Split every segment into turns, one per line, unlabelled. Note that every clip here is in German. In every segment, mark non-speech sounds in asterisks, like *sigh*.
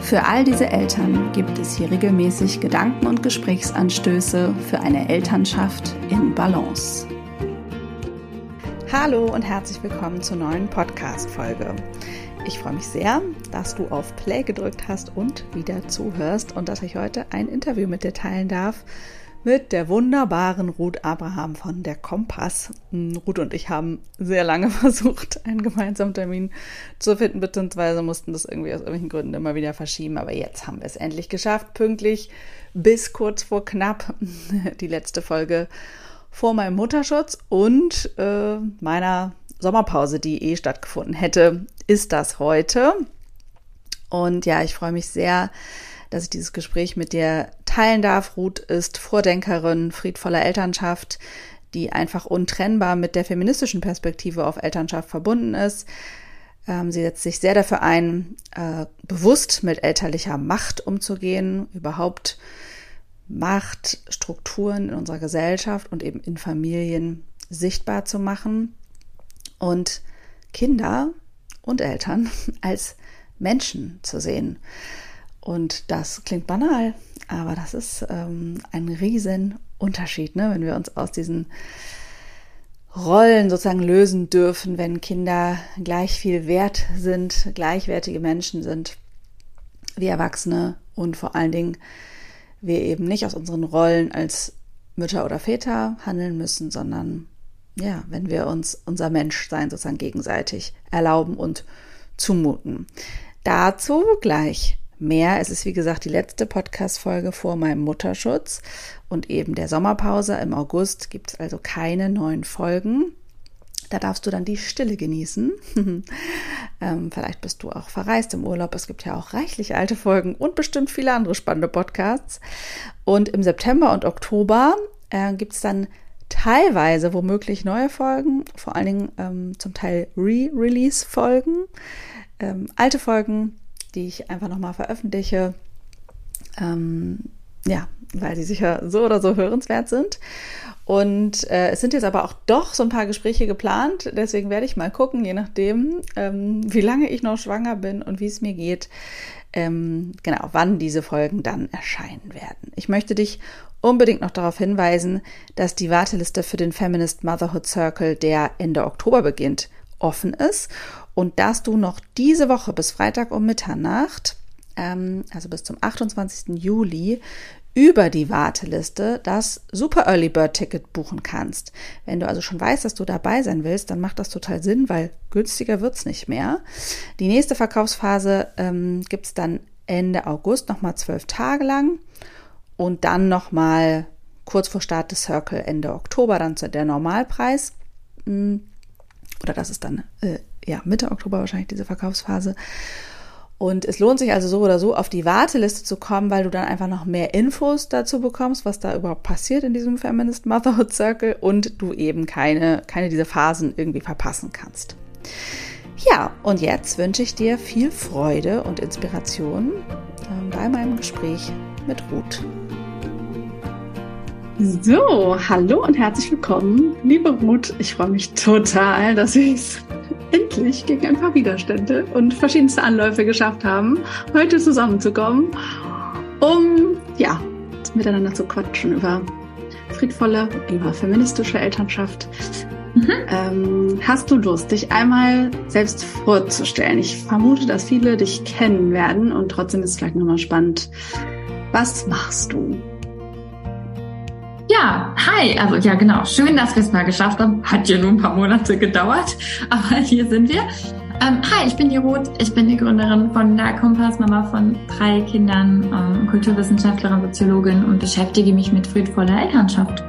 Für all diese Eltern gibt es hier regelmäßig Gedanken und Gesprächsanstöße für eine Elternschaft in Balance. Hallo und herzlich willkommen zur neuen Podcast-Folge. Ich freue mich sehr, dass du auf Play gedrückt hast und wieder zuhörst und dass ich heute ein Interview mit dir teilen darf mit der wunderbaren Ruth Abraham von der Kompass. Hm, Ruth und ich haben sehr lange *laughs* versucht, einen gemeinsamen Termin zu finden, beziehungsweise mussten das irgendwie aus irgendwelchen Gründen immer wieder verschieben. Aber jetzt haben wir es endlich geschafft, pünktlich bis kurz vor knapp *laughs* die letzte Folge vor meinem Mutterschutz und äh, meiner Sommerpause, die eh stattgefunden hätte, ist das heute. Und ja, ich freue mich sehr, dass ich dieses Gespräch mit dir teilen darf. Ruth ist Vordenkerin friedvoller Elternschaft, die einfach untrennbar mit der feministischen Perspektive auf Elternschaft verbunden ist. Ähm, sie setzt sich sehr dafür ein, äh, bewusst mit elterlicher Macht umzugehen, überhaupt Machtstrukturen in unserer Gesellschaft und eben in Familien sichtbar zu machen und Kinder und Eltern *laughs* als Menschen zu sehen. Und das klingt banal, aber das ist ähm, ein Riesenunterschied, ne? wenn wir uns aus diesen Rollen sozusagen lösen dürfen, wenn Kinder gleich viel wert sind, gleichwertige Menschen sind wie Erwachsene und vor allen Dingen wir eben nicht aus unseren Rollen als Mütter oder Väter handeln müssen, sondern ja, wenn wir uns unser Menschsein sozusagen gegenseitig erlauben und zumuten. Dazu gleich mehr. Es ist wie gesagt die letzte Podcast-Folge vor meinem Mutterschutz und eben der Sommerpause. Im August gibt es also keine neuen Folgen. Da darfst du dann die Stille genießen. *laughs* ähm, vielleicht bist du auch verreist im Urlaub. Es gibt ja auch reichlich alte Folgen und bestimmt viele andere spannende Podcasts. Und im September und Oktober äh, gibt es dann teilweise womöglich neue Folgen, vor allen Dingen ähm, zum Teil Re-Release-Folgen. Ähm, alte Folgen die ich einfach nochmal veröffentliche. Ähm, ja, weil die sicher so oder so hörenswert sind. Und äh, es sind jetzt aber auch doch so ein paar Gespräche geplant. Deswegen werde ich mal gucken, je nachdem, ähm, wie lange ich noch schwanger bin und wie es mir geht, ähm, genau, wann diese Folgen dann erscheinen werden. Ich möchte dich unbedingt noch darauf hinweisen, dass die Warteliste für den Feminist Motherhood Circle, der Ende Oktober beginnt, offen ist und dass du noch diese Woche bis Freitag um Mitternacht, ähm, also bis zum 28. Juli, über die Warteliste das Super Early Bird Ticket buchen kannst. Wenn du also schon weißt, dass du dabei sein willst, dann macht das total Sinn, weil günstiger wird's nicht mehr. Die nächste Verkaufsphase ähm, gibt's dann Ende August nochmal zwölf Tage lang und dann nochmal kurz vor Start des Circle Ende Oktober dann zu der Normalpreis. Hm, oder das ist dann äh, ja, Mitte Oktober wahrscheinlich diese Verkaufsphase. Und es lohnt sich also so oder so auf die Warteliste zu kommen, weil du dann einfach noch mehr Infos dazu bekommst, was da überhaupt passiert in diesem Feminist Motherhood Circle und du eben keine, keine dieser Phasen irgendwie verpassen kannst. Ja, und jetzt wünsche ich dir viel Freude und Inspiration äh, bei meinem Gespräch mit Ruth.
So, hallo und herzlich willkommen, liebe Ruth. Ich freue mich total, dass ich es endlich gegen ein paar Widerstände und verschiedenste Anläufe geschafft haben, heute zusammenzukommen, um ja miteinander zu quatschen über friedvolle, über feministische Elternschaft. Mhm. Ähm, hast du Lust, dich einmal selbst vorzustellen? Ich vermute, dass viele dich kennen werden und trotzdem ist es vielleicht nochmal spannend. Was machst du?
Ja, hi. Also ja, genau. Schön, dass wir es mal geschafft haben. Hat ja nur ein paar Monate gedauert, *laughs* aber hier sind wir. Ähm, hi, ich bin die Ruth. Ich bin die Gründerin von der Kompass, Mama von drei Kindern, ähm, Kulturwissenschaftlerin, Soziologin und beschäftige mich mit friedvoller Elternschaft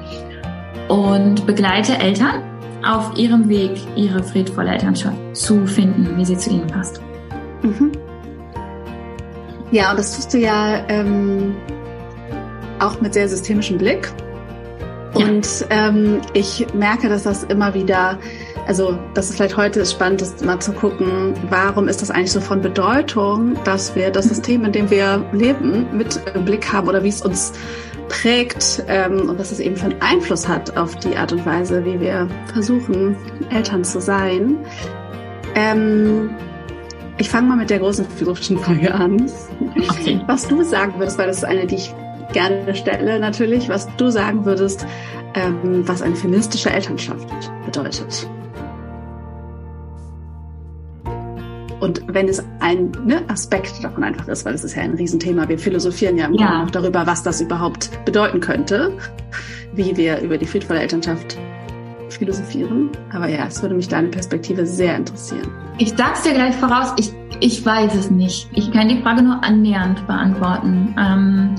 und begleite Eltern auf ihrem Weg, ihre friedvolle Elternschaft zu finden, wie sie zu ihnen passt.
Mhm. Ja, und das tust du ja ähm,
auch mit sehr systemischem Blick. Und ähm, ich merke, dass das immer wieder, also das ist vielleicht heute spannend ist, mal zu gucken, warum ist das eigentlich so von Bedeutung, dass wir das System, in dem wir leben, mit im Blick haben oder wie es uns prägt ähm, und was es eben für einen Einfluss hat auf die Art und Weise, wie wir versuchen, Eltern zu sein. Ähm, ich fange mal mit der großen philosophischen *laughs* Frage an. Okay. Was du sagen würdest, weil das ist eine, die ich gerne stelle natürlich, was du sagen würdest, ähm, was eine feministische Elternschaft bedeutet. Und wenn es ein ne, Aspekt davon einfach ist, weil es ist ja ein Riesenthema, wir philosophieren ja, ja. auch darüber, was das überhaupt bedeuten könnte, wie wir über die friedvolle Elternschaft philosophieren. Aber ja, es würde mich deine Perspektive sehr interessieren.
Ich sag's dir gleich voraus, ich, ich weiß es nicht. Ich kann die Frage nur annähernd beantworten. Ähm,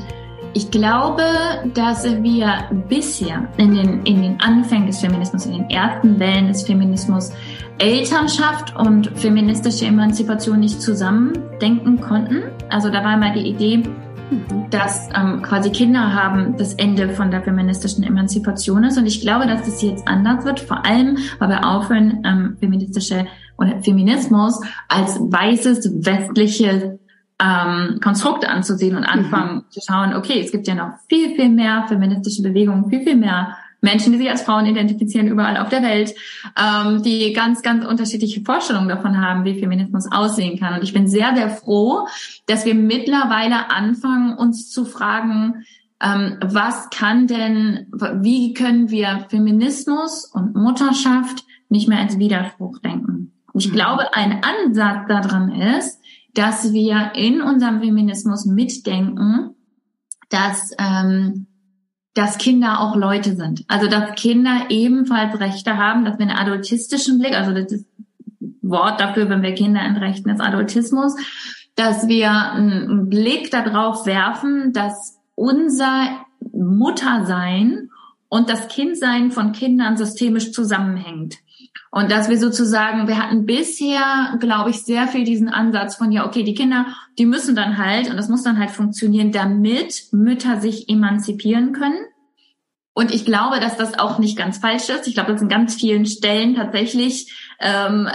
ich glaube, dass wir bisher in den, in den Anfängen des Feminismus, in den ersten Wellen des Feminismus, Elternschaft und feministische Emanzipation nicht zusammendenken konnten. Also da war mal die Idee, dass ähm, quasi Kinder haben das Ende von der feministischen Emanzipation ist. Und ich glaube, dass das jetzt anders wird, vor allem, weil wir aufhören, ähm, feministische oder Feminismus als weißes westliches ähm, Konstrukt anzusehen und anfangen mhm. zu schauen, okay, es gibt ja noch viel, viel mehr feministische Bewegungen, viel, viel mehr Menschen, die sich als Frauen identifizieren, überall auf der Welt, ähm, die ganz, ganz unterschiedliche Vorstellungen davon haben, wie Feminismus aussehen kann. Und ich bin sehr, sehr froh, dass wir mittlerweile anfangen, uns zu fragen, ähm, was kann denn, wie können wir Feminismus und Mutterschaft nicht mehr als Widerspruch denken? Und ich mhm. glaube, ein Ansatz daran ist, dass wir in unserem Feminismus mitdenken, dass, ähm, dass Kinder auch Leute sind. Also dass Kinder ebenfalls Rechte haben, dass wir einen adultistischen Blick, also das ist Wort dafür, wenn wir Kinder entrechten, ist Adultismus, dass wir einen Blick darauf werfen, dass unser Muttersein und das Kindsein von Kindern systemisch zusammenhängt. Und dass wir sozusagen, wir hatten bisher, glaube ich, sehr viel diesen Ansatz von, ja, okay, die Kinder, die müssen dann halt, und das muss dann halt funktionieren, damit Mütter sich emanzipieren können. Und ich glaube, dass das auch nicht ganz falsch ist. Ich glaube, dass in ganz vielen Stellen tatsächlich ähm,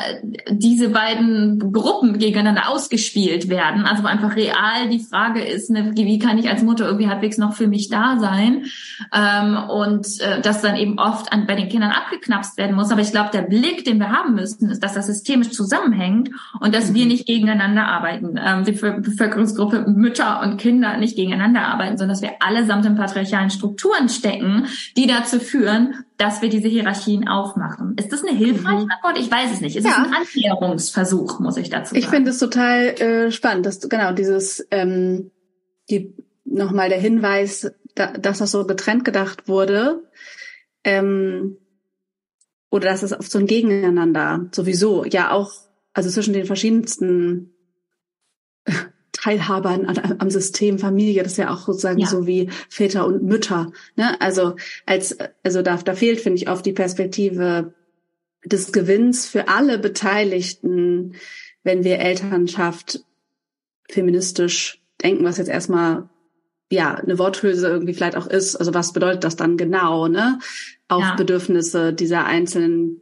diese beiden Gruppen gegeneinander ausgespielt werden. Also einfach real die Frage ist, ne, wie kann ich als Mutter irgendwie halbwegs noch für mich da sein? Ähm, und äh, das dann eben oft an, bei den Kindern abgeknapst werden muss. Aber ich glaube, der Blick, den wir haben müssen, ist, dass das systemisch zusammenhängt und dass wir mhm. nicht gegeneinander arbeiten. Ähm, die Bevölkerungsgruppe Mütter und Kinder nicht gegeneinander arbeiten, sondern dass wir allesamt in patriarchalen Strukturen stecken, die dazu führen, dass wir diese Hierarchien aufmachen. Ist das eine hilfreiche mhm. Antwort? Ich weiß es nicht. Es ja. ist ein Annäherungsversuch, muss ich dazu sagen.
Ich finde es total äh, spannend, dass genau dieses ähm, die nochmal der Hinweis, da, dass das so getrennt gedacht wurde. Ähm, oder dass es auf so ein Gegeneinander sowieso ja auch, also zwischen den verschiedensten Teilhabern am System Familie, das ist ja auch sozusagen ja. so wie Väter und Mütter. Ne? Also als also da, da fehlt finde ich oft die Perspektive des Gewinns für alle Beteiligten, wenn wir Elternschaft feministisch denken, was jetzt erstmal ja eine Worthülse irgendwie vielleicht auch ist. Also was bedeutet das dann genau? Ne? Auf ja. Bedürfnisse dieser einzelnen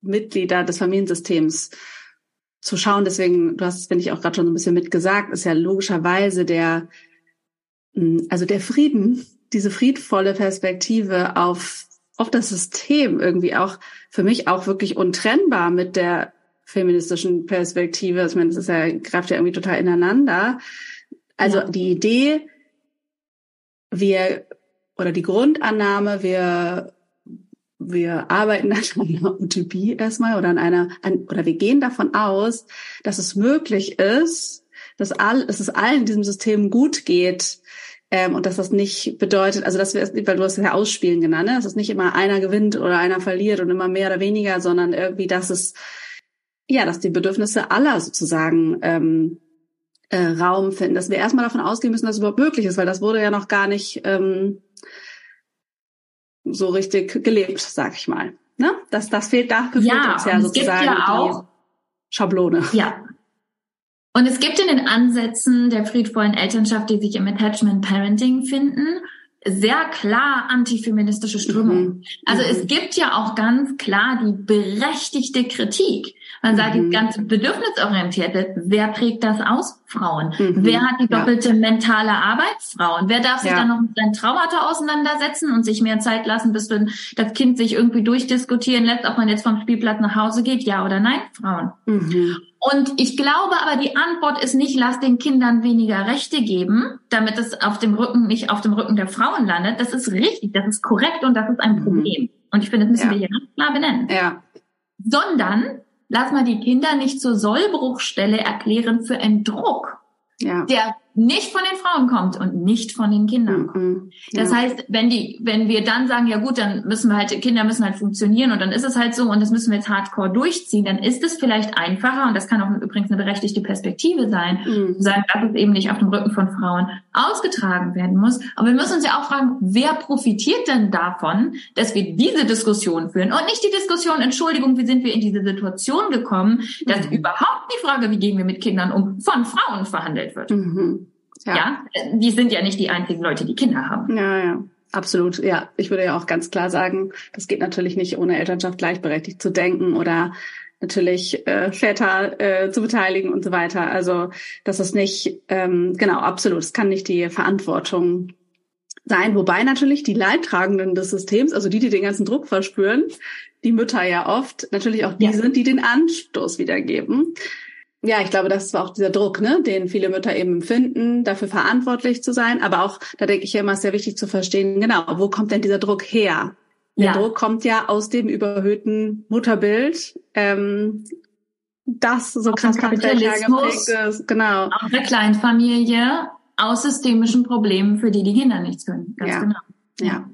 Mitglieder des Familiensystems zu schauen. Deswegen, du hast es, finde ich, auch gerade schon so ein bisschen mitgesagt, ist ja logischerweise der, hm, also der Frieden, diese friedvolle Perspektive auf, auf das System irgendwie auch für mich auch wirklich untrennbar mit der feministischen Perspektive. Ich meine, das ist ja, greift ja irgendwie total ineinander. Also ja. die Idee, wir, oder die Grundannahme, wir wir arbeiten an einer Utopie erstmal oder an einer, an, oder wir gehen davon aus, dass es möglich ist, dass, all, dass es allen in diesem System gut geht ähm, und dass das nicht bedeutet, also dass wir, weil du hast ja Ausspielen genannt, ne? dass es nicht immer einer gewinnt oder einer verliert und immer mehr oder weniger, sondern irgendwie, dass es, ja, dass die Bedürfnisse aller sozusagen ähm, äh, Raum finden, dass wir erstmal davon ausgehen müssen, dass es überhaupt möglich ist, weil das wurde ja noch gar nicht ähm, so richtig gelebt, sag ich mal. Ne? Das, das fehlt, dafür
ja, uns ja sozusagen ja auch,
die Schablone.
Ja. Und es gibt in den Ansätzen der friedvollen Elternschaft, die sich im Attachment Parenting finden, sehr klar antifeministische Strömung. Mhm. Also mhm. es gibt ja auch ganz klar die berechtigte Kritik. Man sagt, mhm. die ganze bedürfnisorientierte, wer prägt das aus? Frauen. Mhm. Wer hat die doppelte ja. mentale Arbeit? Frauen. Wer darf sich ja. dann noch mit seinen Traumata auseinandersetzen und sich mehr Zeit lassen, bis das Kind sich irgendwie durchdiskutieren lässt, ob man jetzt vom Spielplatz nach Hause geht? Ja oder nein? Frauen. Mhm. Und ich glaube aber, die Antwort ist nicht, lass den Kindern weniger Rechte geben, damit es auf dem Rücken, nicht auf dem Rücken der Frauen landet. Das ist richtig, das ist korrekt und das ist ein mhm. Problem. Und ich finde, das müssen ja. wir hier ganz klar benennen. Ja. Sondern lass mal die Kinder nicht zur Sollbruchstelle erklären für einen Druck, ja. der nicht von den Frauen kommt und nicht von den Kindern kommt. Mhm. Das ja. heißt, wenn die, wenn wir dann sagen, ja gut, dann müssen wir halt, Kinder müssen halt funktionieren und dann ist es halt so und das müssen wir jetzt hardcore durchziehen, dann ist es vielleicht einfacher und das kann auch übrigens eine berechtigte Perspektive sein, mhm. zu sagen, dass es eben nicht auf dem Rücken von Frauen ausgetragen werden muss. Aber wir müssen uns ja auch fragen, wer profitiert denn davon, dass wir diese Diskussion führen und nicht die Diskussion, Entschuldigung, wie sind wir in diese Situation gekommen, dass überhaupt die Frage, wie gehen wir mit Kindern um, von Frauen verhandelt wird. Mhm. Ja. ja, die sind ja nicht die einzigen Leute, die Kinder haben.
Ja, ja. Absolut, ja. Ich würde ja auch ganz klar sagen, das geht natürlich nicht ohne Elternschaft gleichberechtigt zu denken oder natürlich äh, Väter äh, zu beteiligen und so weiter. Also das ist nicht, ähm, genau, absolut. Es kann nicht die Verantwortung sein. Wobei natürlich die Leidtragenden des Systems, also die, die den ganzen Druck verspüren, die Mütter ja oft natürlich auch die ja. sind, die den Anstoß wiedergeben ja, ich glaube, das war auch dieser Druck, ne, den viele Mütter eben empfinden, dafür verantwortlich zu sein. Aber auch, da denke ich ja immer, ist sehr wichtig zu verstehen, genau, wo kommt denn dieser Druck her? Der ja. Druck kommt ja aus dem überhöhten Mutterbild, ähm, das so krass
geprägt ist. Genau. Auch der Kleinfamilie aus systemischen Problemen, für die die Kinder nichts können. Ganz
ja.
genau.
Ja.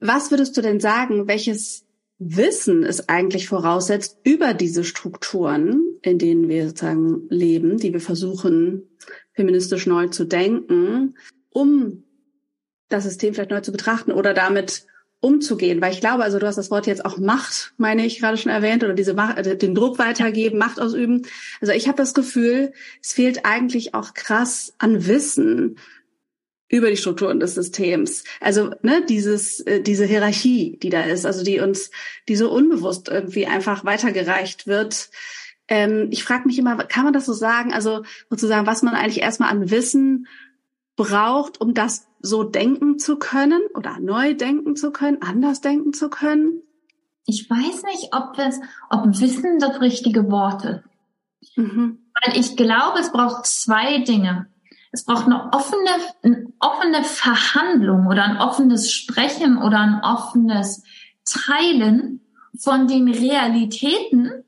Was würdest du denn sagen, welches Wissen es eigentlich voraussetzt über diese Strukturen, in denen wir sozusagen leben, die wir versuchen, feministisch neu zu denken, um das System vielleicht neu zu betrachten oder damit umzugehen. Weil ich glaube, also du hast das Wort jetzt auch Macht, meine ich, gerade schon erwähnt, oder diese Macht, äh, den Druck weitergeben, Macht ausüben. Also ich habe das Gefühl, es fehlt eigentlich auch krass an Wissen über die Strukturen des Systems. Also ne, dieses, äh, diese Hierarchie, die da ist, also die uns, die so unbewusst irgendwie einfach weitergereicht wird. Ähm, ich frage mich immer, kann man das so sagen? Also sozusagen, was man eigentlich erstmal an Wissen braucht, um das so denken zu können oder neu denken zu können, anders denken zu können?
Ich weiß nicht, ob es, ob Wissen das richtige Wort ist. Mhm. Weil ich glaube, es braucht zwei Dinge. Es braucht eine offene, eine offene Verhandlung oder ein offenes Sprechen oder ein offenes Teilen von den Realitäten,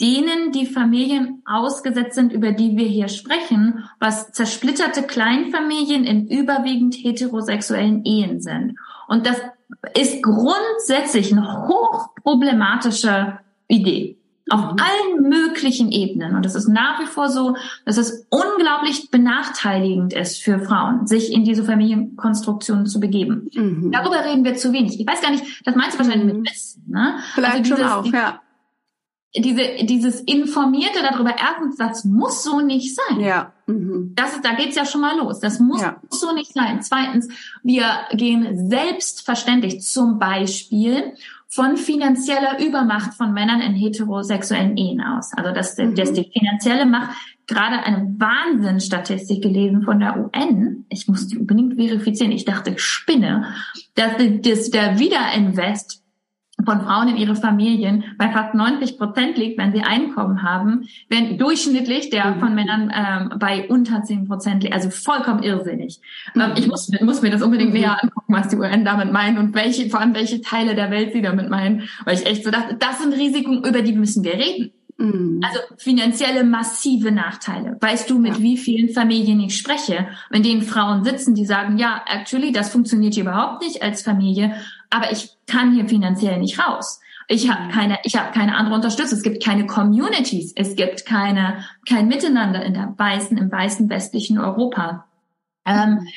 denen die Familien ausgesetzt sind, über die wir hier sprechen, was zersplitterte Kleinfamilien in überwiegend heterosexuellen Ehen sind. Und das ist grundsätzlich eine hochproblematische Idee. Auf mhm. allen möglichen Ebenen. Und es ist nach wie vor so, dass es unglaublich benachteiligend ist für Frauen, sich in diese Familienkonstruktion zu begeben. Mhm. Darüber reden wir zu wenig. Ich weiß gar nicht, das meinst du wahrscheinlich mhm. mit Wissen, ne?
Vielleicht also dieses, schon auch, ja.
Diese, dieses Informierte darüber, erstens, das muss so nicht sein.
Ja.
Mhm. Das ist, da geht's ja schon mal los. Das muss ja. so nicht sein. Zweitens, wir gehen selbstverständlich zum Beispiel von finanzieller Übermacht von Männern in heterosexuellen Ehen aus. Also dass, mhm. dass die finanzielle Macht gerade eine Wahnsinnsstatistik gelesen von der UN. Ich muss die unbedingt verifizieren. Ich dachte, ich spinne, dass, dass der Wiederinvest von Frauen in ihre Familien bei fast 90 Prozent liegt, wenn sie Einkommen haben, wenn durchschnittlich der mhm. von Männern ähm, bei unter 10 Prozent liegt. Also vollkommen irrsinnig. Ähm, mhm. ich muss, muss mir das unbedingt mhm. näher angucken, was die UN damit meint und welche, vor allem welche Teile der Welt sie damit meinen, weil ich echt so dachte, das sind Risiken, über die müssen wir reden. Mhm. Also finanzielle massive Nachteile. Weißt du, mit ja. wie vielen Familien ich spreche, in denen Frauen sitzen, die sagen, ja, actually, das funktioniert hier überhaupt nicht als Familie aber ich kann hier finanziell nicht raus. Ich habe mhm. keine, ich habe keine andere Unterstützung. Es gibt keine Communities. Es gibt keine, kein Miteinander in der weißen, im weißen westlichen Europa. Ähm,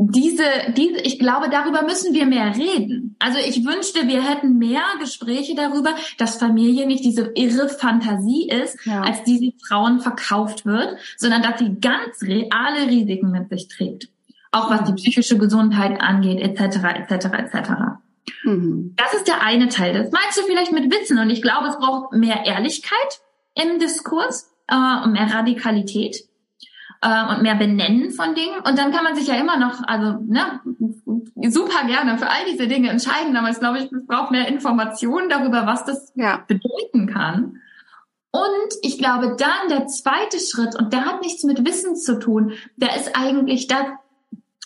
diese, diese, ich glaube, darüber müssen wir mehr reden. Also ich wünschte, wir hätten mehr Gespräche darüber, dass Familie nicht diese irre Fantasie ist, ja. als diese Frauen verkauft wird, sondern dass sie ganz reale Risiken mit sich trägt. auch was die psychische Gesundheit angeht, etc., etc., etc. Mhm. Das ist der eine Teil. Das meinst du vielleicht mit Wissen und ich glaube, es braucht mehr Ehrlichkeit im Diskurs äh, und mehr Radikalität äh, und mehr Benennen von Dingen. Und dann kann man sich ja immer noch, also ne, super gerne für all diese Dinge entscheiden, aber es glaube ich, es braucht mehr Informationen darüber, was das ja. bedeuten kann. Und ich glaube, dann der zweite Schritt, und der hat nichts mit Wissen zu tun, der ist eigentlich das,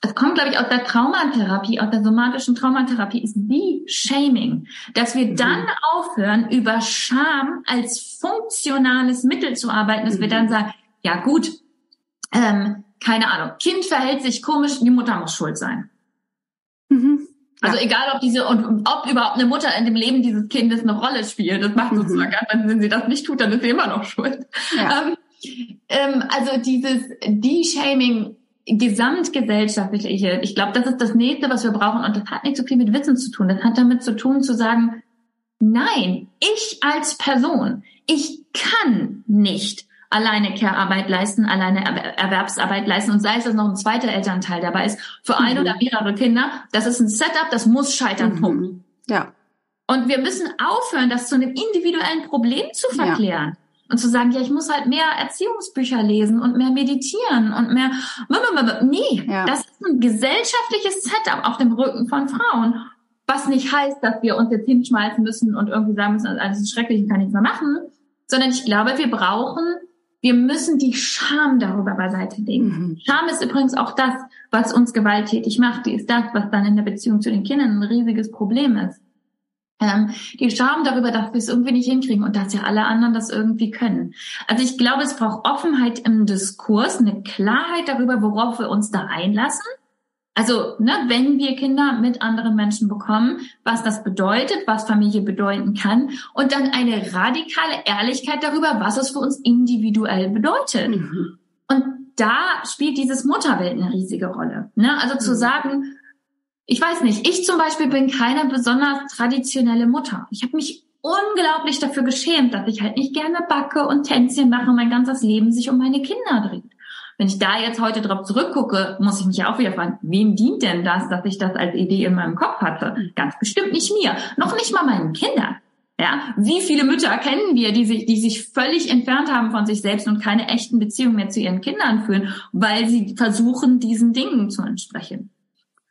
es kommt, glaube ich, aus der Traumatherapie, aus der somatischen Traumatherapie, ist die Shaming. Dass wir mhm. dann aufhören, über Scham als funktionales Mittel zu arbeiten, dass mhm. wir dann sagen, ja gut, ähm, keine Ahnung, Kind verhält sich komisch, die Mutter muss schuld sein. Mhm. Also ja. egal, ob diese und ob überhaupt eine Mutter in dem Leben dieses Kindes eine Rolle spielt, das macht mhm. sozusagen, wenn sie das nicht tut, dann ist sie immer noch schuld. Ja. Ähm, ähm, also dieses De-Shaming gesamtgesellschaftlich, ich glaube, das ist das nächste, was wir brauchen und das hat nicht so viel mit Wissen zu tun. Das hat damit zu tun, zu sagen, nein, ich als Person, ich kann nicht alleine Care-Arbeit leisten, alleine Erwerbsarbeit leisten und sei es, dass noch ein zweiter Elternteil dabei ist, für ein mhm. oder mehrere Kinder, das ist ein Setup, das muss scheitern, mhm.
Ja.
Und wir müssen aufhören, das zu einem individuellen Problem zu verklären. Ja. Und zu sagen, ja, ich muss halt mehr Erziehungsbücher lesen und mehr meditieren und mehr. Nee, ja. das ist ein gesellschaftliches Setup auf dem Rücken von Frauen. Was nicht heißt, dass wir uns jetzt hinschmeißen müssen und irgendwie sagen müssen, alles ist schrecklich, ich kann nichts mehr machen. Sondern ich glaube, wir brauchen wir müssen die Scham darüber beiseite legen. Mhm. Scham ist übrigens auch das, was uns gewalttätig macht. Die ist das, was dann in der Beziehung zu den Kindern ein riesiges Problem ist. Ähm, die Scham darüber, dass wir es irgendwie nicht hinkriegen und dass ja alle anderen das irgendwie können. Also ich glaube, es braucht Offenheit im Diskurs, eine Klarheit darüber, worauf wir uns da einlassen also, ne, wenn wir Kinder mit anderen Menschen bekommen, was das bedeutet, was Familie bedeuten kann und dann eine radikale Ehrlichkeit darüber, was es für uns individuell bedeutet. Mhm. Und da spielt dieses Mutterwelt eine riesige Rolle. Ne? Also mhm. zu sagen, ich weiß nicht, ich zum Beispiel bin keine besonders traditionelle Mutter. Ich habe mich unglaublich dafür geschämt, dass ich halt nicht gerne backe und Tänzchen mache und mein ganzes Leben sich um meine Kinder dreht. Wenn ich da jetzt heute drauf zurückgucke, muss ich mich auch wieder fragen, wem dient denn das, dass ich das als Idee in meinem Kopf hatte? Ganz bestimmt nicht mir, noch nicht mal meinen Kindern. Ja, wie viele Mütter kennen wir, die sich, die sich völlig entfernt haben von sich selbst und keine echten Beziehungen mehr zu ihren Kindern führen, weil sie versuchen, diesen Dingen zu entsprechen.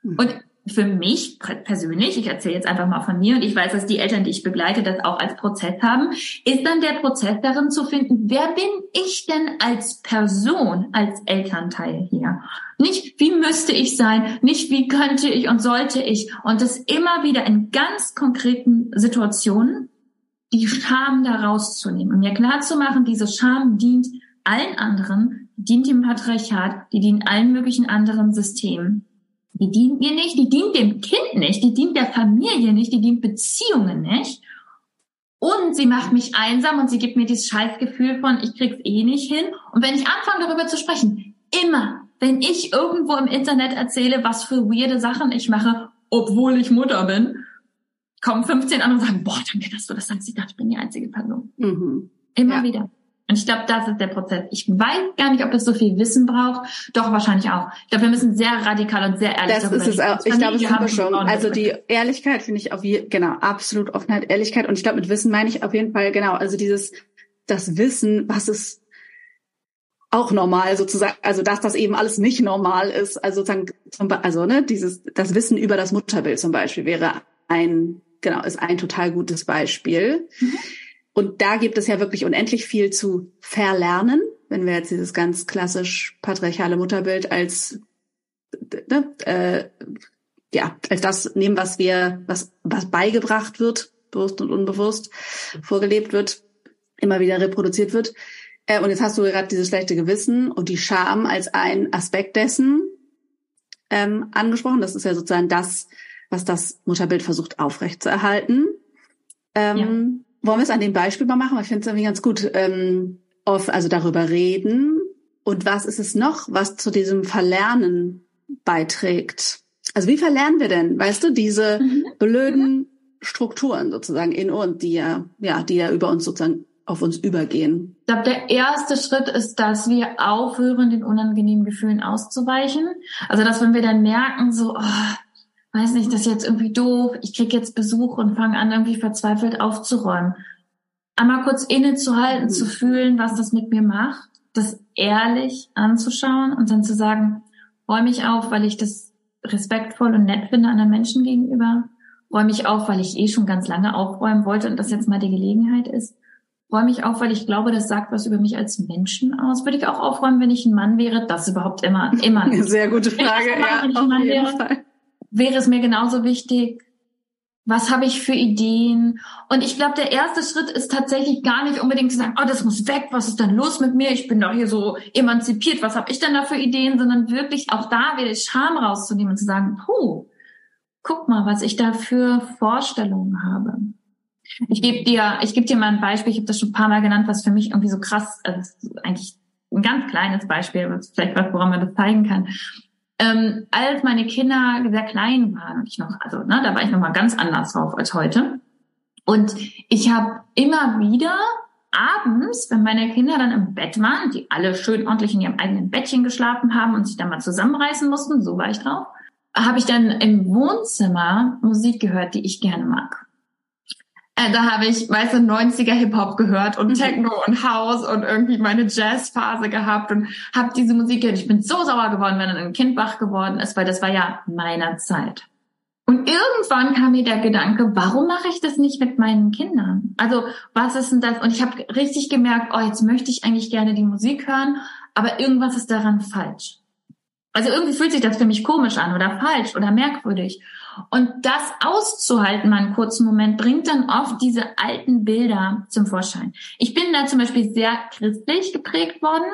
Hm. Und für mich persönlich, ich erzähle jetzt einfach mal von mir und ich weiß, dass die Eltern, die ich begleite, das auch als Prozess haben, ist dann der Prozess darin zu finden, wer bin ich denn als Person, als Elternteil hier? Nicht, wie müsste ich sein, nicht, wie könnte ich und sollte ich? Und das immer wieder in ganz konkreten Situationen, die Scham da rauszunehmen und mir klar zu machen, diese Scham dient allen anderen, dient dem Patriarchat, die dient allen möglichen anderen Systemen die dient mir nicht, die dient dem Kind nicht, die dient der Familie nicht, die dient Beziehungen nicht. Und sie macht mich einsam und sie gibt mir dieses Scheißgefühl von, ich krieg's eh nicht hin. Und wenn ich anfange darüber zu sprechen, immer, wenn ich irgendwo im Internet erzähle, was für weirde Sachen ich mache, obwohl ich Mutter bin, kommen 15 andere und sagen, boah, danke, dass du das sagst. Ich dachte, ich bin die einzige Person. Mhm. Immer ja. wieder. Und ich glaube, das ist der Prozess. Ich weiß gar nicht, ob es so viel Wissen braucht. Doch, wahrscheinlich auch. Ich glaube, wir müssen sehr radikal und sehr ehrlich
Das ist es auch. Ich glaube, es haben wir schon. Also die Ehrlichkeit finde ich auf je, genau, absolut Offenheit, Ehrlichkeit. Und ich glaube, mit Wissen meine ich auf jeden Fall, genau, also dieses, das Wissen, was es auch normal sozusagen, also dass das eben alles nicht normal ist. Also sozusagen, also ne, dieses, das Wissen über das Mutterbild zum Beispiel wäre ein, genau, ist ein total gutes Beispiel. Mhm. Und da gibt es ja wirklich unendlich viel zu verlernen, wenn wir jetzt dieses ganz klassisch patriarchale Mutterbild als ne, äh, ja als das nehmen, was wir was was beigebracht wird, bewusst und unbewusst vorgelebt wird, immer wieder reproduziert wird. Äh, und jetzt hast du gerade dieses schlechte Gewissen und die Scham als ein Aspekt dessen ähm, angesprochen. Das ist ja sozusagen das, was das Mutterbild versucht aufrechtzuerhalten. Ähm, ja wollen wir es an dem Beispiel mal machen? Ich finde es irgendwie ganz gut. Ähm, auf, also darüber reden. Und was ist es noch, was zu diesem Verlernen beiträgt? Also wie verlernen wir denn, weißt du, diese mhm. blöden Strukturen sozusagen in uns, die ja, ja, die ja über uns sozusagen auf uns übergehen?
Ich glaube, der erste Schritt ist, dass wir aufhören, den unangenehmen Gefühlen auszuweichen. Also, dass wenn wir dann merken, so, oh, weiß nicht, das ist jetzt irgendwie doof, ich krieg jetzt Besuch und fange an, irgendwie verzweifelt aufzuräumen. Einmal kurz innezuhalten, mhm. zu fühlen, was das mit mir macht, das ehrlich anzuschauen und dann zu sagen, räume ich auf, weil ich das respektvoll und nett finde anderen Menschen gegenüber, räume ich auf, weil ich eh schon ganz lange aufräumen wollte und das jetzt mal die Gelegenheit ist, räume ich auf, weil ich glaube, das sagt was über mich als Menschen aus. Würde ich auch aufräumen, wenn ich ein Mann wäre? Das überhaupt immer, immer. *laughs*
Eine sehr gute Frage, ja, auf jeden
wäre, Fall. Wäre es mir genauso wichtig, was habe ich für Ideen? Und ich glaube, der erste Schritt ist tatsächlich gar nicht unbedingt zu sagen, oh, das muss weg, was ist denn los mit mir? Ich bin doch hier so emanzipiert, was habe ich denn da für Ideen? Sondern wirklich auch da wieder Scham rauszunehmen und zu sagen, puh, guck mal, was ich da für Vorstellungen habe. Ich gebe dir, ich gebe dir mal ein Beispiel, ich habe das schon ein paar Mal genannt, was für mich irgendwie so krass, also eigentlich ein ganz kleines Beispiel, vielleicht was, woran man das zeigen kann. Ähm, als meine Kinder sehr klein waren, ich noch, also ne, da war ich noch mal ganz anders drauf als heute. Und ich habe immer wieder abends, wenn meine Kinder dann im Bett waren, die alle schön ordentlich in ihrem eigenen Bettchen geschlafen haben und sich dann mal zusammenreißen mussten, so war ich drauf, habe ich dann im Wohnzimmer Musik gehört, die ich gerne mag. Äh, da habe ich, weißt du, 90er Hip-Hop gehört und mhm. Techno und House und irgendwie meine Jazz-Phase gehabt und habe diese Musik gehört. Ich bin so sauer geworden, wenn dann ein Kind wach geworden ist, weil das war ja meiner Zeit. Und irgendwann kam mir der Gedanke, warum mache ich das nicht mit meinen Kindern? Also was ist denn das? Und ich habe richtig gemerkt, oh, jetzt möchte ich eigentlich gerne die Musik hören, aber irgendwas ist daran falsch. Also irgendwie fühlt sich das für mich komisch an oder falsch oder merkwürdig. Und das auszuhalten, mal einen kurzen Moment, bringt dann oft diese alten Bilder zum Vorschein. Ich bin da zum Beispiel sehr christlich geprägt worden,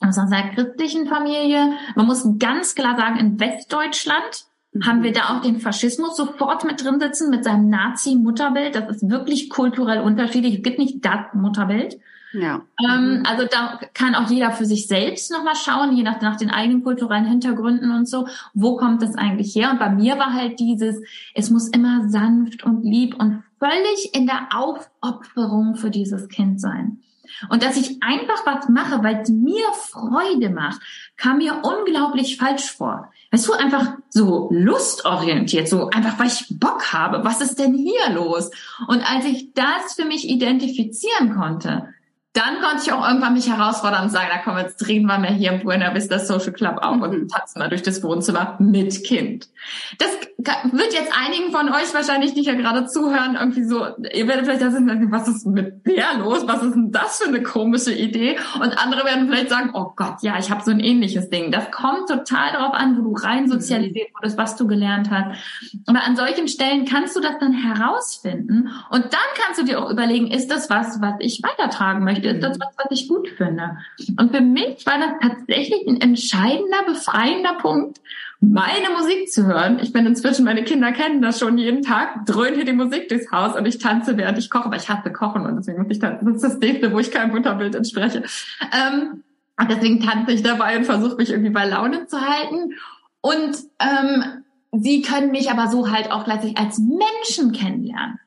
aus einer sehr christlichen Familie. Man muss ganz klar sagen, in Westdeutschland haben wir da auch den Faschismus sofort mit drin sitzen, mit seinem Nazi-Mutterbild. Das ist wirklich kulturell unterschiedlich. Es gibt nicht das Mutterbild. Ja. Ähm, also da kann auch jeder für sich selbst nochmal schauen, je nach, nach den eigenen kulturellen Hintergründen und so, wo kommt das eigentlich her? Und bei mir war halt dieses, es muss immer sanft und lieb und völlig in der Aufopferung für dieses Kind sein. Und dass ich einfach was mache, weil es mir Freude macht, kam mir unglaublich falsch vor. Weißt du, einfach so lustorientiert, so einfach, weil ich Bock habe. Was ist denn hier los? Und als ich das für mich identifizieren konnte, dann konnte ich auch irgendwann mich herausfordern und sagen, na komm, jetzt drehen wir mal hier im Buena Vista Social Club auf mhm. und tanzen mal durch das Wohnzimmer mit Kind. Das wird jetzt einigen von euch wahrscheinlich, die hier gerade zuhören, irgendwie so, ihr werdet vielleicht da sind, was ist mit der los? Was ist denn das für eine komische Idee? Und andere werden vielleicht sagen, oh Gott, ja, ich habe so ein ähnliches Ding. Das kommt total darauf an, wo du rein mhm. sozialisiert wurdest, was du gelernt hast. Aber an solchen Stellen kannst du das dann herausfinden und dann kannst du dir auch überlegen, ist das was, was ich weitertragen möchte? Ist das was, was ich gut finde. Und für mich war das tatsächlich ein entscheidender, befreiender Punkt, meine Musik zu hören. Ich bin inzwischen, meine Kinder kennen das schon jeden Tag, dröhnt hier die Musik durchs Haus und ich tanze, während ich koche, weil ich hasse Kochen und deswegen muss ich tanzen. Das ist das nächste, wo ich kein Mutterbild entspreche. Ähm, und deswegen tanze ich dabei und versuche mich irgendwie bei Laune zu halten. Und ähm, sie können mich aber so halt auch gleichzeitig als Menschen kennenlernen.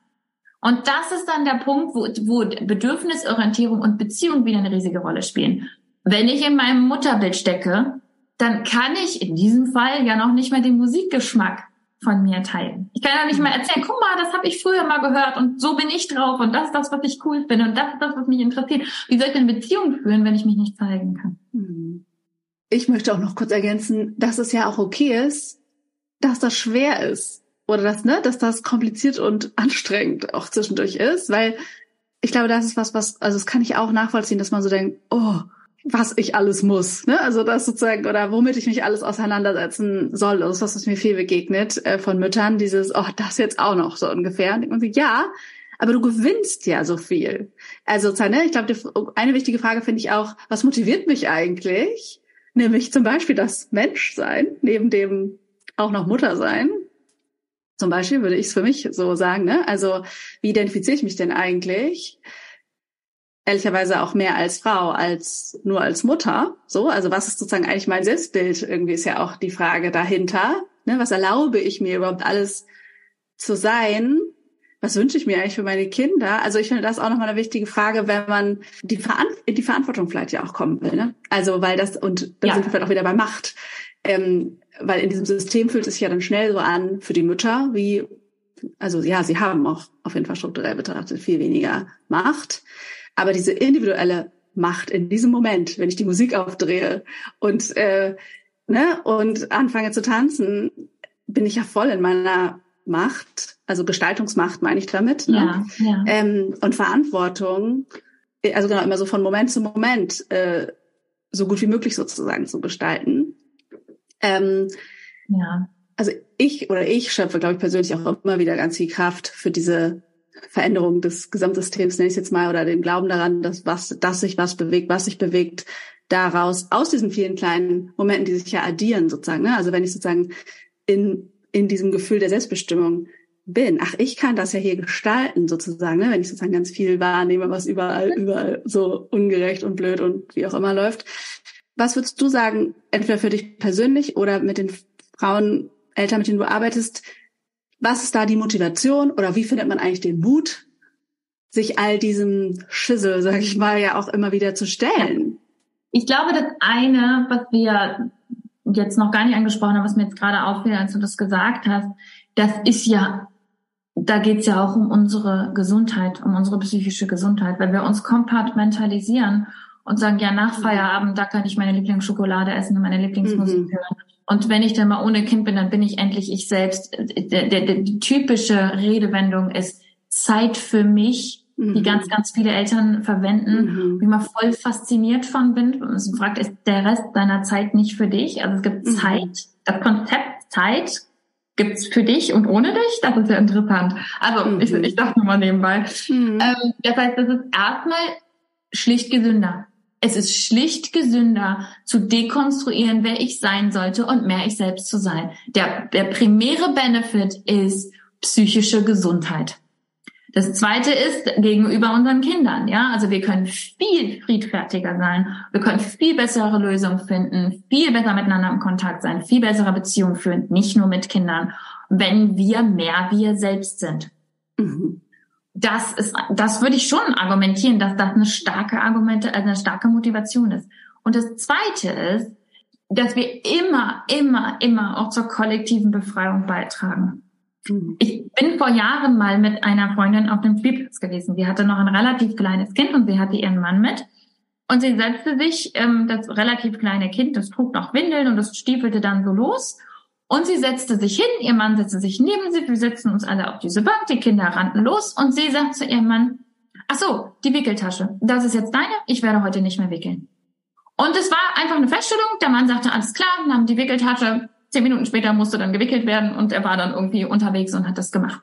Und das ist dann der Punkt, wo, wo Bedürfnisorientierung und Beziehung wieder eine riesige Rolle spielen. Wenn ich in meinem Mutterbild stecke, dann kann ich in diesem Fall ja noch nicht mehr den Musikgeschmack von mir teilen. Ich kann ja nicht mehr erzählen, guck mal, das habe ich früher mal gehört und so bin ich drauf und das ist das, was ich cool finde und das ist das, was mich interessiert. Wie soll ich denn Beziehungen führen, wenn ich mich nicht zeigen kann? Hm.
Ich möchte auch noch kurz ergänzen, dass es ja auch okay ist, dass das schwer ist oder dass, ne, dass das kompliziert und *laughs* anstrengend auch zwischendurch ist, weil ich glaube, das ist was, was, also das kann ich auch nachvollziehen, dass man so denkt, oh, was ich alles muss, ne? Also das sozusagen oder womit ich mich alles auseinandersetzen soll, das ist was, was mir viel begegnet äh, von Müttern, dieses, oh, das jetzt auch noch so ungefähr. Und man so, ja, aber du gewinnst ja so viel. Also ne, ich glaube, eine wichtige Frage finde ich auch, was motiviert mich eigentlich? Nämlich zum Beispiel das Menschsein, neben dem auch noch Mutter sein. Zum Beispiel würde ich es für mich so sagen, ne? Also wie identifiziere ich mich denn eigentlich? Ehrlicherweise auch mehr als Frau als nur als Mutter. So, also was ist sozusagen eigentlich mein Selbstbild? Irgendwie ist ja auch die Frage dahinter. Ne? Was erlaube ich mir überhaupt alles zu sein? was wünsche ich mir eigentlich für meine Kinder? Also ich finde das auch nochmal eine wichtige Frage, wenn man die, Veran die Verantwortung vielleicht ja auch kommen will. Ne? Also weil das, und da ja. sind wir vielleicht auch wieder bei Macht. Ähm, weil in diesem System fühlt es sich ja dann schnell so an für die Mütter, wie, also ja, sie haben auch auf jeden Fall strukturell betrachtet viel weniger Macht. Aber diese individuelle Macht in diesem Moment, wenn ich die Musik aufdrehe und, äh, ne, und anfange zu tanzen, bin ich ja voll in meiner Macht, also Gestaltungsmacht meine ich damit, ne? ja, ja. Ähm, und Verantwortung, also genau immer so von Moment zu Moment äh, so gut wie möglich sozusagen zu gestalten. Ähm, ja. Also ich oder ich schöpfe, glaube ich, persönlich auch immer wieder ganz viel Kraft für diese Veränderung des Gesamtsystems, nenne ich es jetzt mal, oder den Glauben daran, dass was, dass sich was bewegt, was sich bewegt, daraus, aus diesen vielen kleinen Momenten, die sich ja addieren sozusagen. Ne? Also wenn ich sozusagen in, in diesem Gefühl der Selbstbestimmung bin, ach, ich kann das ja hier gestalten sozusagen, ne? wenn ich sozusagen ganz viel wahrnehme, was überall, überall so ungerecht und blöd und wie auch immer läuft. Was würdest du sagen, entweder für dich persönlich oder mit den Frauen, Eltern, mit denen du arbeitest, was ist da die Motivation oder wie findet man eigentlich den Mut, sich all diesem Schissel, sag ich mal, ja auch immer wieder zu stellen?
Ich glaube, das eine, was wir jetzt noch gar nicht angesprochen haben, was mir jetzt gerade auffällt, als du das gesagt hast, das ist ja, da geht's ja auch um unsere Gesundheit, um unsere psychische Gesundheit, weil wir uns kompartmentalisieren und sagen, ja, nach mhm. Feierabend, da kann ich meine Lieblingsschokolade essen und meine Lieblingsmusik mhm. hören. Und wenn ich dann mal ohne Kind bin, dann bin ich endlich ich selbst. Die typische Redewendung ist Zeit für mich, mhm. die ganz, ganz viele Eltern verwenden, mhm. wie man voll fasziniert von bin. Und man fragt, ist der Rest deiner Zeit nicht für dich? Also es gibt mhm. Zeit, das Konzept Zeit gibt's für dich und ohne dich? Das ist ja interessant. Also mhm. ich, ich dachte nur mal nebenbei. Mhm. Ähm, das heißt, das ist erstmal schlicht gesünder. Es ist schlicht gesünder zu dekonstruieren, wer ich sein sollte und mehr ich selbst zu sein. Der, der primäre Benefit ist psychische Gesundheit. Das zweite ist gegenüber unseren Kindern, ja. Also wir können viel friedfertiger sein. Wir können viel bessere Lösungen finden, viel besser miteinander im Kontakt sein, viel bessere Beziehungen führen, nicht nur mit Kindern, wenn wir mehr wir selbst sind. Mhm das ist, das würde ich schon argumentieren, dass das eine starke Argumente, also eine starke Motivation ist. Und das zweite ist, dass wir immer, immer, immer auch zur kollektiven Befreiung beitragen. Mhm. Ich bin vor Jahren mal mit einer Freundin auf dem Spielplatz gewesen. Sie hatte noch ein relativ kleines Kind und sie hatte ihren Mann mit. Und sie setzte sich, ähm, das relativ kleine Kind, das trug noch Windeln und das stiefelte dann so los. Und sie setzte sich hin, ihr Mann setzte sich neben sie, wir setzten uns alle auf diese Bank, die Kinder rannten los und sie sagt zu ihrem Mann, ach so, die Wickeltasche, das ist jetzt deine, ich werde heute nicht mehr wickeln. Und es war einfach eine Feststellung, der Mann sagte, alles klar, nahm die Wickeltasche, zehn Minuten später musste dann gewickelt werden und er war dann irgendwie unterwegs und hat das gemacht.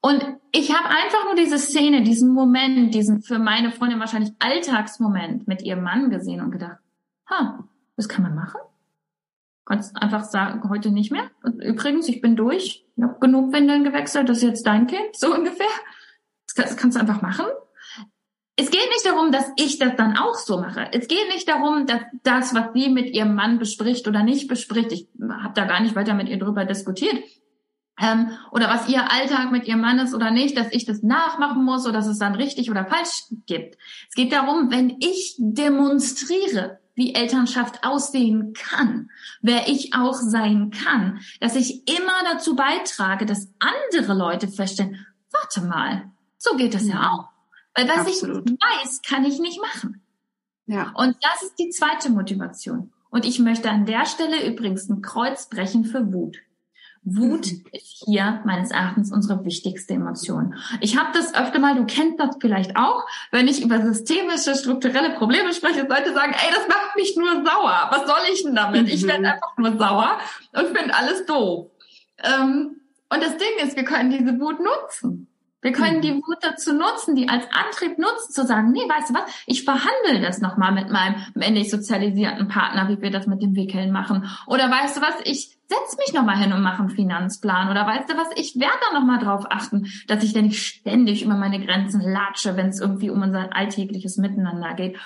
Und ich habe einfach nur diese Szene, diesen Moment, diesen für meine Freundin wahrscheinlich Alltagsmoment mit ihrem Mann gesehen und gedacht, ha, das kann man machen? Kannst einfach sagen, heute nicht mehr. Übrigens, ich bin durch. Ich habe genug Windeln gewechselt. Das ist jetzt dein Kind, so ungefähr. Das kannst du einfach machen. Es geht nicht darum, dass ich das dann auch so mache. Es geht nicht darum, dass das, was sie mit ihrem Mann bespricht oder nicht bespricht, ich habe da gar nicht weiter mit ihr drüber diskutiert, ähm, oder was ihr Alltag mit ihrem Mann ist oder nicht, dass ich das nachmachen muss oder dass es dann richtig oder falsch gibt. Es geht darum, wenn ich demonstriere, wie Elternschaft aussehen kann, wer ich auch sein kann, dass ich immer dazu beitrage, dass andere Leute feststellen, warte mal, so geht das ja, ja auch. Weil was Absolut. ich weiß, kann ich nicht machen. Ja. Und das ist die zweite Motivation. Und ich möchte an der Stelle übrigens ein Kreuz brechen für Wut. Wut ist hier meines Erachtens unsere wichtigste Emotion. Ich habe das öfter mal, du kennst das vielleicht auch, wenn ich über systemische, strukturelle Probleme spreche, Leute sagen, ey, das macht mich nur sauer. Was soll ich denn damit? Ich werde mhm. einfach nur sauer und finde alles doof. Ähm, und das Ding ist, wir können diese Wut nutzen. Wir können die Wut dazu nutzen, die als Antrieb nutzen, zu sagen, nee, weißt du was, ich verhandle das nochmal mit meinem männlich sozialisierten Partner, wie wir das mit dem Wickeln machen. Oder weißt du was, ich setz mich nochmal hin und mache einen Finanzplan. Oder weißt du was, ich werde da nochmal drauf achten, dass ich da nicht ständig über meine Grenzen latsche, wenn es irgendwie um unser alltägliches Miteinander geht.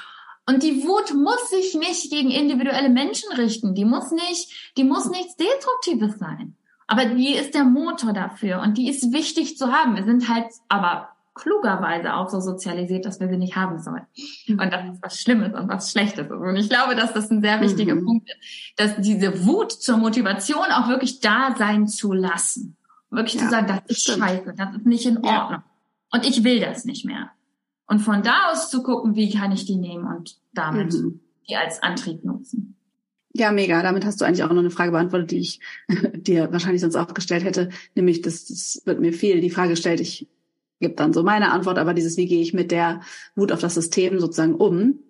Und die Wut muss sich nicht gegen individuelle Menschen richten. Die muss nicht, die muss nichts Destruktives sein. Aber die ist der Motor dafür und die ist wichtig zu haben. Wir sind halt aber klugerweise auch so sozialisiert, dass wir sie nicht haben sollen. Mhm. Und das ist was Schlimmes und was Schlechtes ist. Und ich glaube, dass das ein sehr wichtiger mhm. Punkt ist, dass diese Wut zur Motivation auch wirklich da sein zu lassen. Wirklich ja, zu sagen, das ist stimmt. scheiße, das ist nicht in Ordnung. Ja. Und ich will das nicht mehr. Und von da aus zu gucken, wie kann ich die nehmen und damit mhm. die als Antrieb nutzen.
Ja, mega. Damit hast du eigentlich auch noch eine Frage beantwortet, die ich *laughs* dir wahrscheinlich sonst auch gestellt hätte. Nämlich, das, das wird mir viel die Frage gestellt, ich gibt dann so meine Antwort, aber dieses, wie gehe ich mit der Wut auf das System sozusagen um?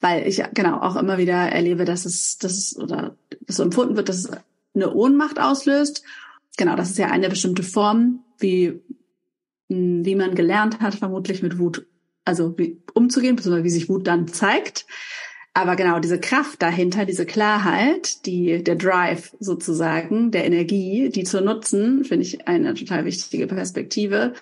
Weil ich genau auch immer wieder erlebe, dass es, dass es oder dass so empfunden wird, dass es eine Ohnmacht auslöst. Genau, das ist ja eine bestimmte Form, wie, hm, wie man gelernt hat, vermutlich mit Wut, also wie umzugehen, beziehungsweise wie sich Wut dann zeigt. Aber genau diese Kraft dahinter, diese Klarheit, die, der Drive sozusagen, der Energie, die zu nutzen, finde ich eine total wichtige Perspektive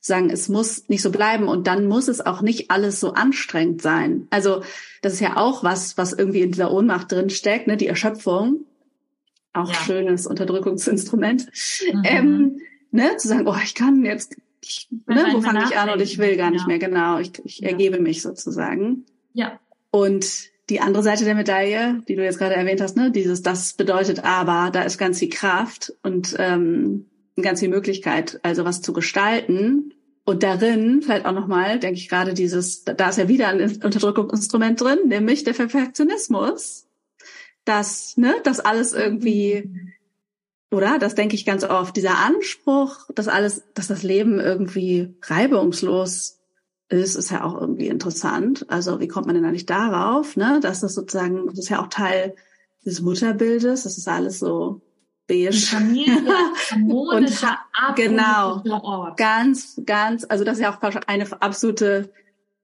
sagen, es muss nicht so bleiben und dann muss es auch nicht alles so anstrengend sein. Also das ist ja auch was, was irgendwie in dieser Ohnmacht drin steckt, ne? die Erschöpfung. Auch ja. schönes Unterdrückungsinstrument. Mhm. Ähm, ne? Zu sagen, oh, ich kann jetzt, ich, ne? wo fange ich an und ich will gar nicht mehr, genau, ich, ich ja. ergebe mich sozusagen.
Ja.
Und die andere Seite der Medaille, die du jetzt gerade erwähnt hast, ne, dieses, das bedeutet aber, da ist ganz viel Kraft und ähm, ganz viel Möglichkeit, also was zu gestalten. Und darin vielleicht auch nochmal, denke ich gerade dieses, da ist ja wieder ein Unterdrückungsinstrument drin, nämlich der Perfektionismus. Dass, ne, das alles irgendwie, oder? Das denke ich ganz oft. Dieser Anspruch, dass alles, dass das Leben irgendwie reibungslos ist, ist ja auch irgendwie interessant. Also wie kommt man denn eigentlich darauf, ne? Dass das sozusagen, das ist ja auch Teil des Mutterbildes, das ist alles so beige.
Familie, *laughs* und
genau, Ort. ganz, ganz, also das ist ja auch eine absolute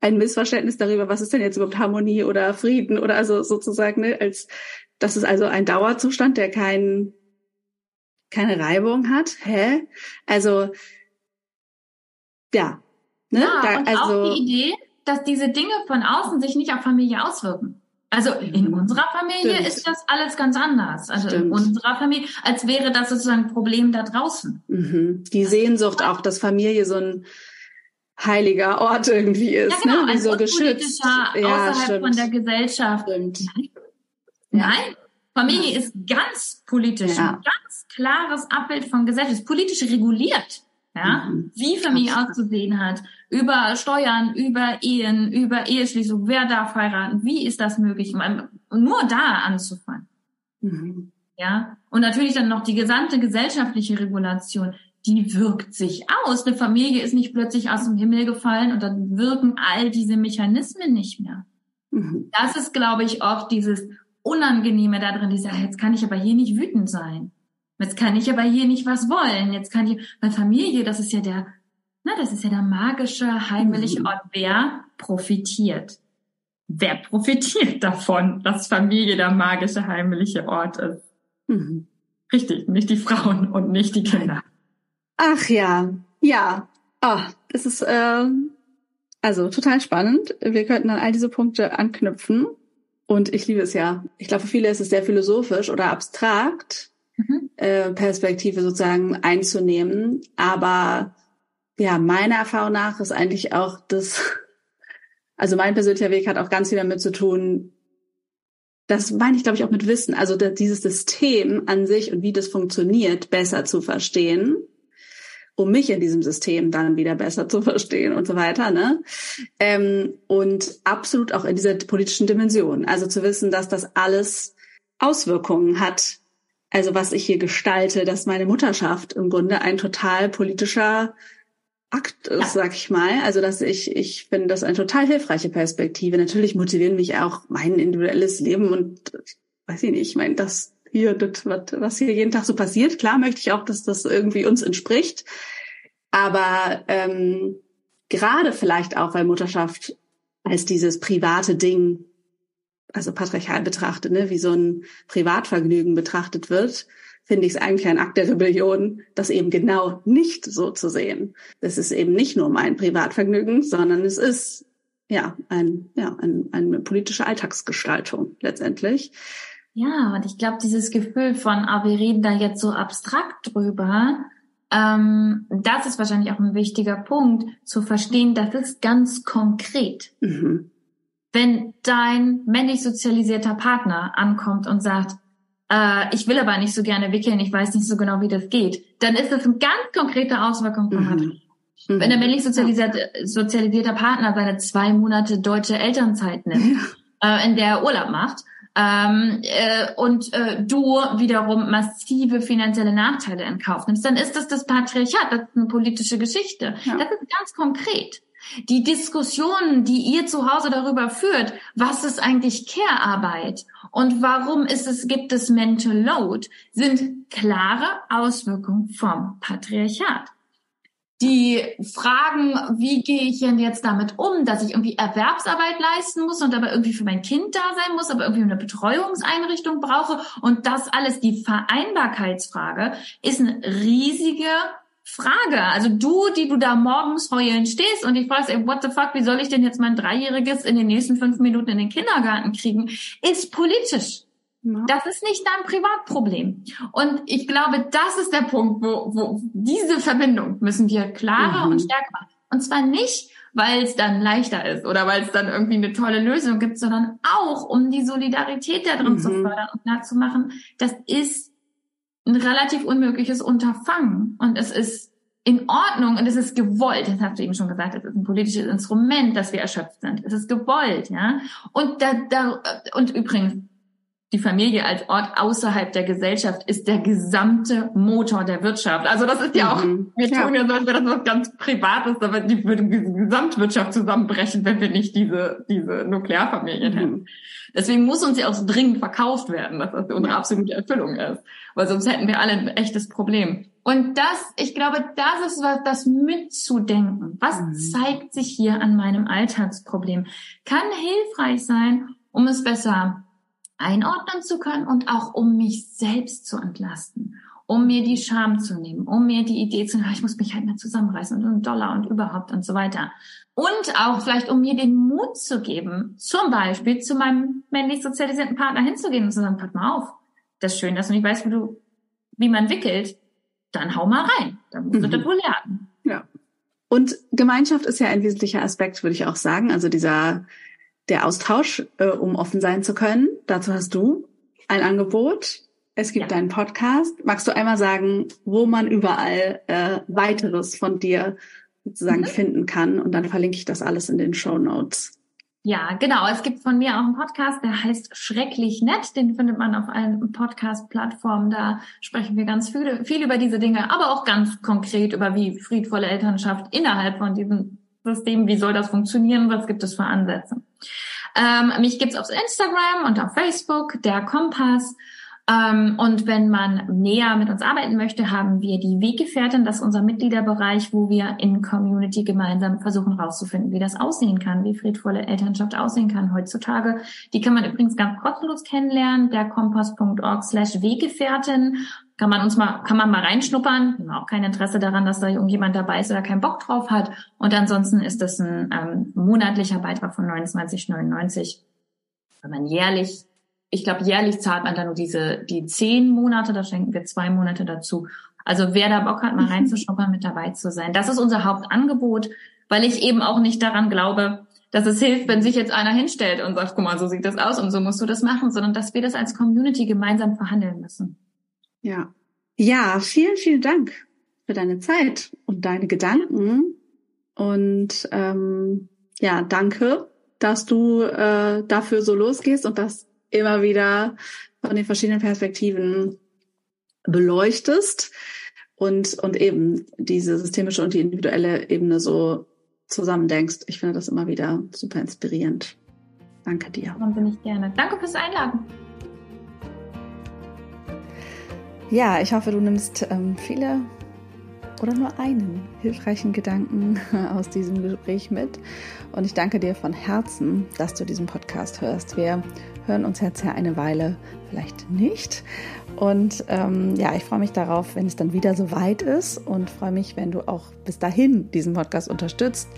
ein Missverständnis darüber, was ist denn jetzt überhaupt Harmonie oder Frieden oder also sozusagen, ne, als das ist also ein Dauerzustand, der kein, keine Reibung hat. Hä? Also ja,
ne? Ja, da, und also auch die Idee, dass diese Dinge von außen sich nicht auf Familie auswirken. Also in mhm. unserer Familie Stimmt. ist das alles ganz anders. Also Stimmt. in unserer Familie, als wäre das sozusagen ein Problem da draußen.
Mhm. Die Sehnsucht auch, dass Familie so ein heiliger Ort irgendwie ist, ja, genau, ne? Wie so geschützt.
Ja, außerhalb stimmt. von der Gesellschaft. Stimmt. Nein. Nein. Familie ist ganz politisch, ja. ein ganz klares Abbild von Gesellschaft, ist politisch reguliert ja, mhm. wie Familie Absolut. auszusehen hat, über Steuern, über Ehen, über Eheschließung, wer darf heiraten, wie ist das möglich, nur da anzufangen. Mhm. Ja, und natürlich dann noch die gesamte gesellschaftliche Regulation, die wirkt sich aus. Eine Familie ist nicht plötzlich aus dem Himmel gefallen und dann wirken all diese Mechanismen nicht mehr. Mhm. Das ist, glaube ich, oft dieses Unangenehme da drin, dieser, jetzt kann ich aber hier nicht wütend sein. Jetzt kann ich aber hier nicht was wollen. Jetzt kann ich, weil Familie, das ist ja der, na, das ist ja der magische, heimliche mhm. Ort. Wer profitiert? Wer profitiert *laughs* davon, dass Familie der magische, heimliche Ort ist? Mhm. Richtig, nicht die Frauen und nicht die Kinder.
Ach ja, ja. Oh, das ist äh, also total spannend. Wir könnten an all diese Punkte anknüpfen. Und ich liebe es ja. Ich glaube, für viele ist es sehr philosophisch oder abstrakt. Mhm. Äh, Perspektive sozusagen einzunehmen. Aber ja, meiner Erfahrung nach ist eigentlich auch das, also mein persönlicher Weg hat auch ganz viel damit zu tun, das meine ich, glaube ich, auch mit Wissen, also dieses System an sich und wie das funktioniert, besser zu verstehen, um mich in diesem System dann wieder besser zu verstehen und so weiter. Ne? Ähm, und absolut auch in dieser politischen Dimension. Also zu wissen, dass das alles Auswirkungen hat also was ich hier gestalte, dass meine Mutterschaft im Grunde ein total politischer Akt ist, sag ich mal. Also dass ich, ich finde das eine total hilfreiche Perspektive. Natürlich motivieren mich auch mein individuelles Leben und weiß ich nicht, ich meine, das hier, das, was hier jeden Tag so passiert, klar möchte ich auch, dass das irgendwie uns entspricht. Aber ähm, gerade vielleicht auch, weil Mutterschaft als dieses private Ding also patriarchal betrachtet, ne, wie so ein Privatvergnügen betrachtet wird, finde ich es eigentlich ein Akt der Rebellion, das eben genau nicht so zu sehen. Das ist eben nicht nur mein Privatvergnügen, sondern es ist ja ein, ja, ein, eine politische Alltagsgestaltung letztendlich.
Ja, und ich glaube, dieses Gefühl von, ah, wir reden da jetzt so abstrakt drüber, ähm, das ist wahrscheinlich auch ein wichtiger Punkt, zu verstehen, das ist ganz konkret. Mhm. Wenn dein männlich sozialisierter Partner ankommt und sagt, äh, ich will aber nicht so gerne wickeln, ich weiß nicht so genau, wie das geht, dann ist das eine ganz konkrete Auswirkung von mhm. Mhm. Wenn der männlich sozialisierte, sozialisierter Partner seine zwei Monate deutsche Elternzeit nimmt, ja. äh, in der er Urlaub macht, ähm, äh, und äh, du wiederum massive finanzielle Nachteile in Kauf nimmst, dann ist das das Patriarchat, das ist eine politische Geschichte. Ja. Das ist ganz konkret. Die Diskussionen, die ihr zu Hause darüber führt, was ist eigentlich Care-Arbeit und warum ist es, gibt es Mental Load, sind klare Auswirkungen vom Patriarchat. Die fragen, wie gehe ich denn jetzt damit um, dass ich irgendwie Erwerbsarbeit leisten muss und aber irgendwie für mein Kind da sein muss, aber irgendwie eine Betreuungseinrichtung brauche und das alles, die Vereinbarkeitsfrage, ist eine riesige Frage. Also du, die du da morgens heulen stehst und ich fragst, ey, what the fuck, wie soll ich denn jetzt mein Dreijähriges in den nächsten fünf Minuten in den Kindergarten kriegen, ist politisch. Das ist nicht dein Privatproblem. Und ich glaube, das ist der Punkt, wo, wo diese Verbindung müssen wir klarer mhm. und stärker machen. Und zwar nicht, weil es dann leichter ist oder weil es dann irgendwie eine tolle Lösung gibt, sondern auch, um die Solidarität da drin mhm. zu fördern und klarzumachen, das ist ein relativ unmögliches Unterfangen. Und es ist in Ordnung und es ist gewollt. Das hast du eben schon gesagt. Es ist ein politisches Instrument, dass wir erschöpft sind. Es ist gewollt, ja. Und da, da, und übrigens, die Familie als Ort außerhalb der Gesellschaft ist der gesamte Motor der Wirtschaft. Also das ist ja auch, mhm. wir tun ja so, als wäre das was ganz Privates, aber die würde die Gesamtwirtschaft zusammenbrechen, wenn wir nicht diese, diese Nuklearfamilien mhm. hätten. Deswegen muss uns ja auch so dringend verkauft werden, dass das unsere absolute Erfüllung ist. Weil sonst hätten wir alle ein echtes Problem. Und das, ich glaube, das ist was, das mitzudenken. Was mhm. zeigt sich hier an meinem Alltagsproblem? Kann hilfreich sein, um es besser einordnen zu können und auch um mich selbst zu entlasten, um mir die Scham zu nehmen, um mir die Idee zu nehmen, ich muss mich halt mehr zusammenreißen und einen Dollar und überhaupt und so weiter. Und auch vielleicht, um mir den Mut zu geben, zum Beispiel zu meinem männlich sozialisierten Partner hinzugehen und zu sagen, pass mal auf, das ist schön, dass du nicht weißt, wie du, wie man wickelt, dann hau mal rein, dann musst du mhm. das wohl lernen.
Ja. Und Gemeinschaft ist ja ein wesentlicher Aspekt, würde ich auch sagen. Also dieser der Austausch, äh, um offen sein zu können. Dazu hast du ein Angebot. Es gibt ja. deinen Podcast. Magst du einmal sagen, wo man überall äh, weiteres von dir sozusagen mhm. finden kann? Und dann verlinke ich das alles in den Show Notes.
Ja, genau. Es gibt von mir auch einen Podcast, der heißt Schrecklich Nett. Den findet man auf allen Podcast-Plattformen. Da sprechen wir ganz viel, viel über diese Dinge, aber auch ganz konkret über wie friedvolle Elternschaft innerhalb von diesem System, wie soll das funktionieren, was gibt es für Ansätze. Ähm, mich gibt's auf Instagram und auf Facebook, der Kompass. Ähm, und wenn man näher mit uns arbeiten möchte, haben wir die Weggefährtin, das ist unser Mitgliederbereich, wo wir in Community gemeinsam versuchen herauszufinden, wie das aussehen kann, wie friedvolle Elternschaft aussehen kann heutzutage. Die kann man übrigens ganz kostenlos kennenlernen, der kompass.org slash Weggefährtin kann man uns mal, kann man mal reinschnuppern. Wir haben auch kein Interesse daran, dass da irgendjemand dabei ist oder keinen Bock drauf hat. Und ansonsten ist das ein ähm, monatlicher Beitrag von 29,99. Wenn man jährlich, ich glaube, jährlich zahlt man dann nur diese, die zehn Monate, da schenken wir zwei Monate dazu. Also wer da Bock hat, mal reinzuschnuppern, mit dabei zu sein. Das ist unser Hauptangebot, weil ich eben auch nicht daran glaube, dass es hilft, wenn sich jetzt einer hinstellt und sagt, guck mal, so sieht das aus und so musst du das machen, sondern dass wir das als Community gemeinsam verhandeln müssen.
Ja. Ja, vielen, vielen Dank für deine Zeit und deine Gedanken. Und ähm, ja, danke, dass du äh, dafür so losgehst und das immer wieder von den verschiedenen Perspektiven beleuchtest und, und eben diese systemische und die individuelle Ebene so zusammendenkst. Ich finde das immer wieder super inspirierend. Danke dir.
Ich gerne. Danke fürs Einladen.
Ja, ich hoffe, du nimmst ähm, viele
oder nur einen hilfreichen Gedanken *laughs* aus diesem Gespräch mit. Und ich danke dir von Herzen, dass du diesen Podcast hörst. Wir hören uns jetzt ja eine Weile vielleicht nicht. Und ähm, ja, ich freue mich darauf, wenn es dann wieder so weit ist und freue mich, wenn du auch bis dahin diesen Podcast unterstützt,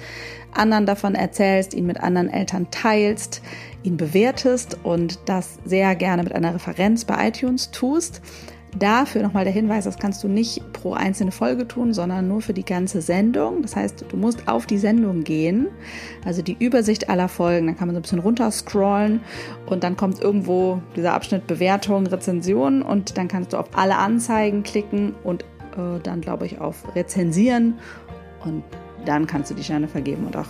anderen davon erzählst, ihn mit anderen Eltern teilst, ihn bewertest und das sehr gerne mit einer Referenz bei iTunes tust. Dafür nochmal der Hinweis, das kannst du nicht pro einzelne Folge tun, sondern nur für die ganze Sendung. Das heißt, du musst auf die Sendung gehen, also die Übersicht aller Folgen. Dann kann man so ein bisschen runterscrollen und dann kommt irgendwo dieser Abschnitt Bewertung, Rezension und dann kannst du auf alle Anzeigen klicken und äh, dann, glaube ich, auf Rezensieren und dann kannst du die Sterne vergeben und auch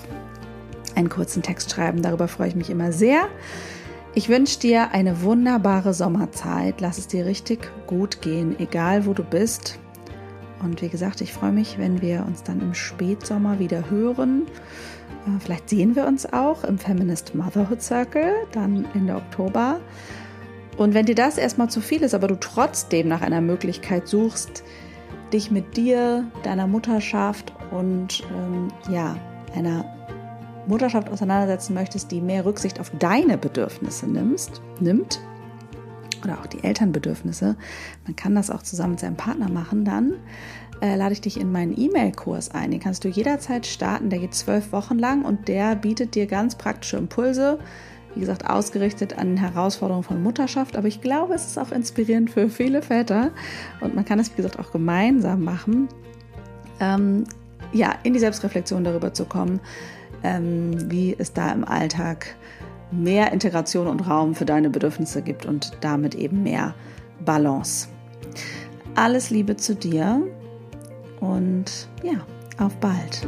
einen kurzen Text schreiben. Darüber freue ich mich immer sehr. Ich wünsche dir eine wunderbare Sommerzeit. Lass es dir richtig gut gehen, egal wo du bist. Und wie gesagt, ich freue mich, wenn wir uns dann im Spätsommer wieder hören. Äh, vielleicht sehen wir uns auch im Feminist Motherhood Circle, dann Ende Oktober. Und wenn dir das erstmal zu viel ist, aber du trotzdem nach einer Möglichkeit suchst, dich mit dir, deiner Mutterschaft und ähm, ja, einer Mutterschaft auseinandersetzen möchtest, die mehr Rücksicht auf deine Bedürfnisse nimmst, nimmt, oder auch die Elternbedürfnisse, man kann das auch zusammen mit seinem Partner machen, dann äh, lade ich dich in meinen E-Mail-Kurs ein. Den kannst du jederzeit starten, der geht zwölf Wochen lang und der bietet dir ganz praktische Impulse, wie gesagt, ausgerichtet an Herausforderungen von Mutterschaft. Aber ich glaube, es ist auch inspirierend für viele Väter und man kann es, wie gesagt, auch gemeinsam machen. Ähm, ja, in die Selbstreflexion darüber zu kommen, ähm, wie es da im Alltag mehr Integration und Raum für deine Bedürfnisse gibt und damit eben mehr Balance. Alles Liebe zu dir und ja, auf bald.